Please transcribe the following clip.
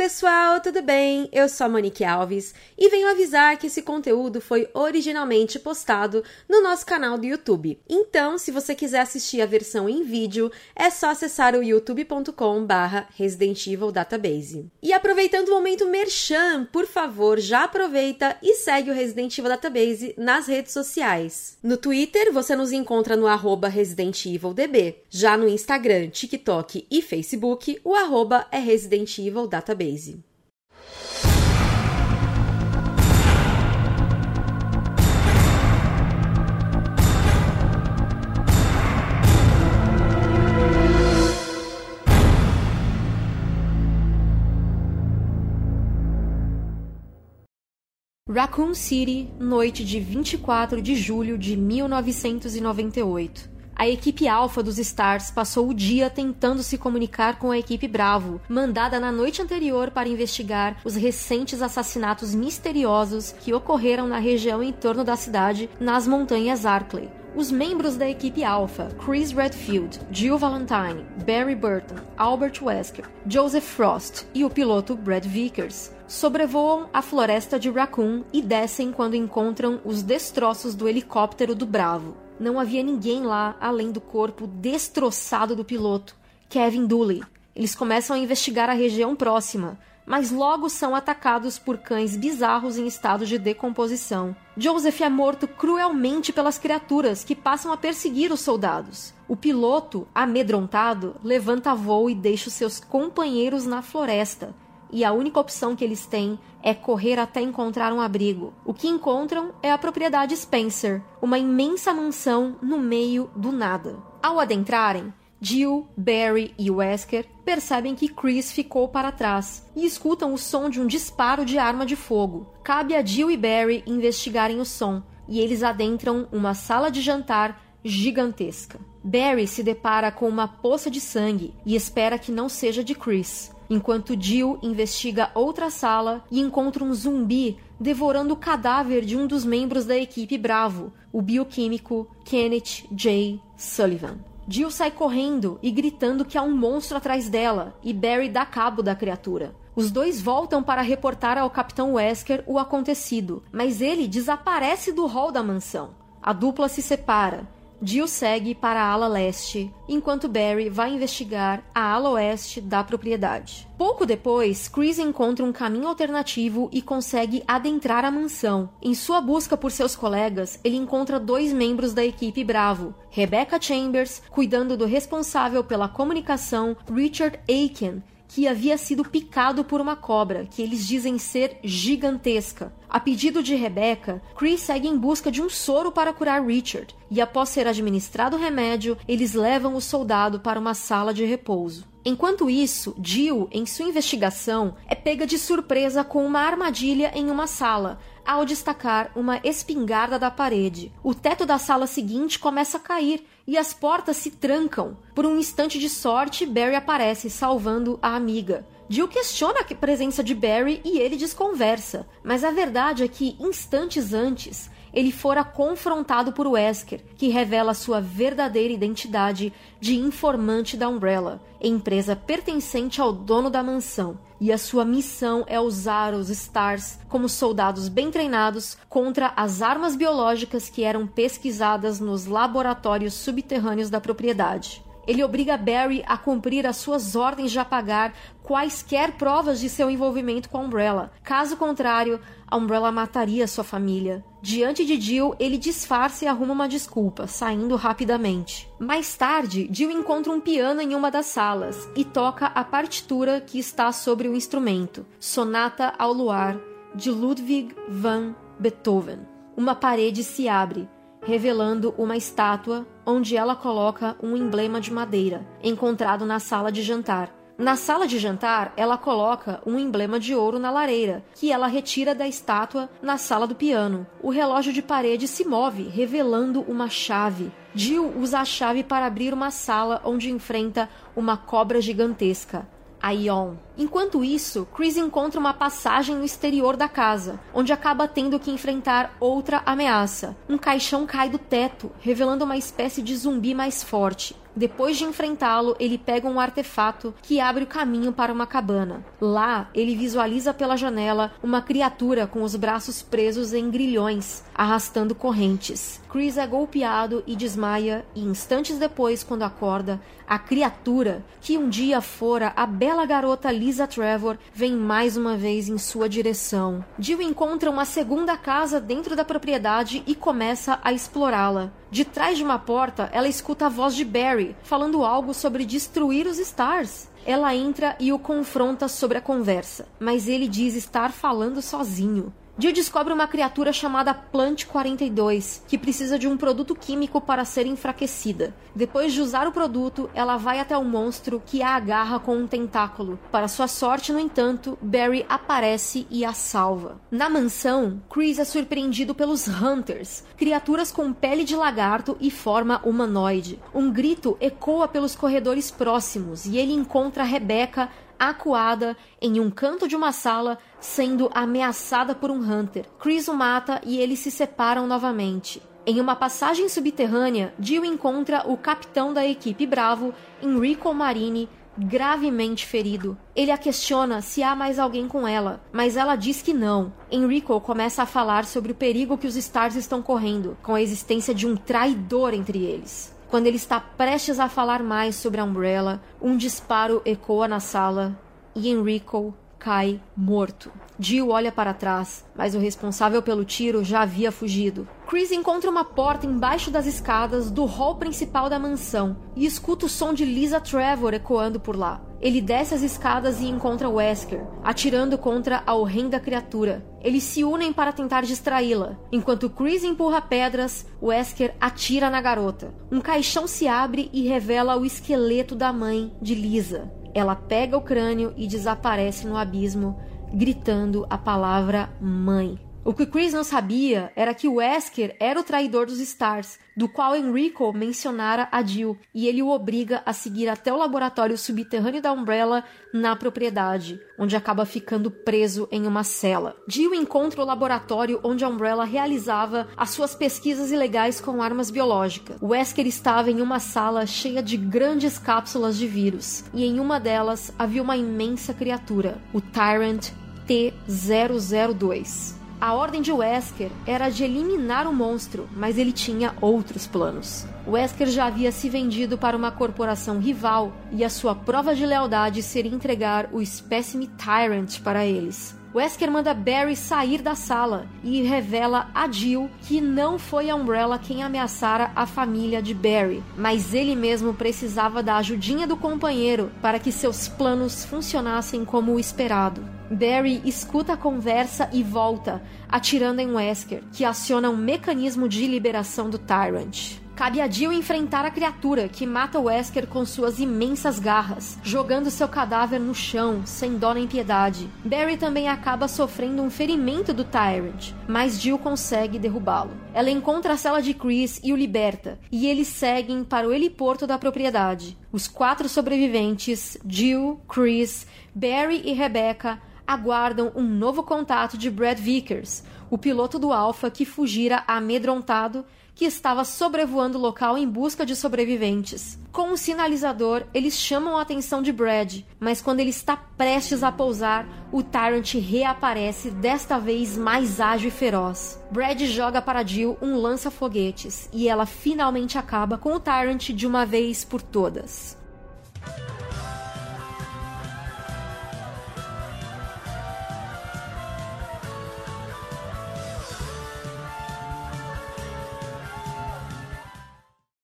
pessoal, tudo bem? Eu sou a Monique Alves e venho avisar que esse conteúdo foi originalmente postado no nosso canal do YouTube. Então, se você quiser assistir a versão em vídeo, é só acessar o youtube.com/barra Resident Evil Database. E aproveitando o momento merchan, por favor, já aproveita e segue o Resident Evil Database nas redes sociais. No Twitter, você nos encontra no arroba Resident Evil DB. Já no Instagram, TikTok e Facebook, o arroba é Resident Evil Database. Raccoon City, noite de 24 de julho de 1998. A equipe Alpha dos Stars passou o dia tentando se comunicar com a equipe Bravo, mandada na noite anterior para investigar os recentes assassinatos misteriosos que ocorreram na região em torno da cidade, nas montanhas Arkley. Os membros da equipe Alpha, Chris Redfield, Jill Valentine, Barry Burton, Albert Wesker, Joseph Frost e o piloto Brad Vickers, sobrevoam a floresta de Raccoon e descem quando encontram os destroços do helicóptero do Bravo. Não havia ninguém lá além do corpo destroçado do piloto, Kevin Dooley. Eles começam a investigar a região próxima, mas logo são atacados por cães bizarros em estado de decomposição. Joseph é morto cruelmente pelas criaturas que passam a perseguir os soldados. O piloto, amedrontado, levanta voo e deixa os seus companheiros na floresta, e a única opção que eles têm é correr até encontrar um abrigo. O que encontram é a propriedade Spencer, uma imensa mansão no meio do nada. Ao adentrarem, Jill, Barry e Wesker percebem que Chris ficou para trás e escutam o som de um disparo de arma de fogo. Cabe a Jill e Barry investigarem o som e eles adentram uma sala de jantar gigantesca. Barry se depara com uma poça de sangue e espera que não seja de Chris enquanto Jill investiga outra sala e encontra um zumbi devorando o cadáver de um dos membros da equipe Bravo, o bioquímico Kenneth J. Sullivan. Jill sai correndo e gritando que há um monstro atrás dela, e Barry dá cabo da criatura. Os dois voltam para reportar ao Capitão Wesker o acontecido, mas ele desaparece do hall da mansão. A dupla se separa Jill segue para a ala leste, enquanto Barry vai investigar a ala oeste da propriedade. Pouco depois, Chris encontra um caminho alternativo e consegue adentrar a mansão. Em sua busca por seus colegas, ele encontra dois membros da equipe Bravo: Rebecca Chambers, cuidando do responsável pela comunicação, Richard Aiken, que havia sido picado por uma cobra, que eles dizem ser gigantesca. A pedido de Rebecca, Chris segue em busca de um soro para curar Richard, e após ser administrado o remédio, eles levam o soldado para uma sala de repouso. Enquanto isso, Jill, em sua investigação, é pega de surpresa com uma armadilha em uma sala, ao destacar uma espingarda da parede. O teto da sala seguinte começa a cair e as portas se trancam. Por um instante de sorte, Barry aparece, salvando a amiga. Jill questiona a presença de Barry e ele desconversa, mas a verdade é que, instantes antes, ele fora confrontado por Wesker, que revela sua verdadeira identidade de informante da Umbrella, empresa pertencente ao dono da mansão, e a sua missão é usar os Stars como soldados bem treinados contra as armas biológicas que eram pesquisadas nos laboratórios subterrâneos da propriedade. Ele obriga Barry a cumprir as suas ordens de apagar quaisquer provas de seu envolvimento com a Umbrella. Caso contrário, a Umbrella mataria sua família. Diante de Jill, ele disfarça e arruma uma desculpa, saindo rapidamente. Mais tarde, Jill encontra um piano em uma das salas e toca a partitura que está sobre o instrumento, Sonata ao Luar, de Ludwig van Beethoven. Uma parede se abre, revelando uma estátua onde ela coloca um emblema de madeira, encontrado na sala de jantar. Na sala de jantar, ela coloca um emblema de ouro na lareira, que ela retira da estátua na sala do piano. O relógio de parede se move, revelando uma chave. Jill usa a chave para abrir uma sala onde enfrenta uma cobra gigantesca. Ion. Enquanto isso, Chris encontra uma passagem no exterior da casa, onde acaba tendo que enfrentar outra ameaça. Um caixão cai do teto, revelando uma espécie de zumbi mais forte. Depois de enfrentá-lo, ele pega um artefato que abre o caminho para uma cabana. Lá, ele visualiza pela janela uma criatura com os braços presos em grilhões, arrastando correntes. Chris é golpeado e desmaia, e instantes depois, quando acorda, a criatura, que um dia fora a bela garota Lisa Trevor, vem mais uma vez em sua direção. Jill encontra uma segunda casa dentro da propriedade e começa a explorá-la. De trás de uma porta, ela escuta a voz de Barry, falando algo sobre destruir os Stars. Ela entra e o confronta sobre a conversa, mas ele diz estar falando sozinho. Jill descobre uma criatura chamada Plant 42, que precisa de um produto químico para ser enfraquecida. Depois de usar o produto, ela vai até o monstro que a agarra com um tentáculo. Para sua sorte, no entanto, Barry aparece e a salva. Na mansão, Chris é surpreendido pelos Hunters, criaturas com pele de lagarto e forma humanoide. Um grito ecoa pelos corredores próximos e ele encontra Rebecca acuada em um canto de uma sala, sendo ameaçada por um Hunter. Chris o mata e eles se separam novamente. Em uma passagem subterrânea, Jill encontra o capitão da equipe Bravo, Enrico Marini, gravemente ferido. Ele a questiona se há mais alguém com ela, mas ela diz que não. Enrico começa a falar sobre o perigo que os Stars estão correndo, com a existência de um traidor entre eles. Quando ele está prestes a falar mais sobre a Umbrella, um disparo ecoa na sala e Enrico cai morto. Jill olha para trás, mas o responsável pelo tiro já havia fugido. Chris encontra uma porta embaixo das escadas do hall principal da mansão e escuta o som de Lisa Trevor ecoando por lá. Ele desce as escadas e encontra Wesker, atirando contra a horrenda criatura. Eles se unem para tentar distraí-la. Enquanto Chris empurra pedras, Wesker atira na garota. Um caixão se abre e revela o esqueleto da mãe de Lisa. Ela pega o crânio e desaparece no abismo, gritando a palavra mãe. O que Chris não sabia era que Wesker era o traidor dos Stars, do qual Enrico mencionara a Jill, e ele o obriga a seguir até o laboratório subterrâneo da Umbrella na propriedade, onde acaba ficando preso em uma cela. Jill encontra o laboratório onde a Umbrella realizava as suas pesquisas ilegais com armas biológicas. Wesker estava em uma sala cheia de grandes cápsulas de vírus, e em uma delas havia uma imensa criatura, o Tyrant T-002. A ordem de Wesker era de eliminar o monstro, mas ele tinha outros planos. Wesker já havia se vendido para uma corporação rival e a sua prova de lealdade seria entregar o espécime Tyrant para eles. Wesker manda Barry sair da sala e revela a Jill que não foi a Umbrella quem ameaçara a família de Barry, mas ele mesmo precisava da ajudinha do companheiro para que seus planos funcionassem como o esperado. Barry escuta a conversa e volta, atirando em Wesker, que aciona um mecanismo de liberação do Tyrant. Cabe a Jill enfrentar a criatura que mata Wesker com suas imensas garras, jogando seu cadáver no chão, sem dó nem piedade. Barry também acaba sofrendo um ferimento do Tyrant, mas Jill consegue derrubá-lo. Ela encontra a cela de Chris e o liberta, e eles seguem para o heliporto da propriedade. Os quatro sobreviventes, Jill, Chris, Barry e Rebecca, aguardam um novo contato de Brad Vickers, o piloto do Alpha que fugira amedrontado que estava sobrevoando o local em busca de sobreviventes. Com um sinalizador, eles chamam a atenção de Brad, mas quando ele está prestes a pousar, o Tyrant reaparece, desta vez mais ágil e feroz. Brad joga para Jill um lança-foguetes e ela finalmente acaba com o Tyrant de uma vez por todas.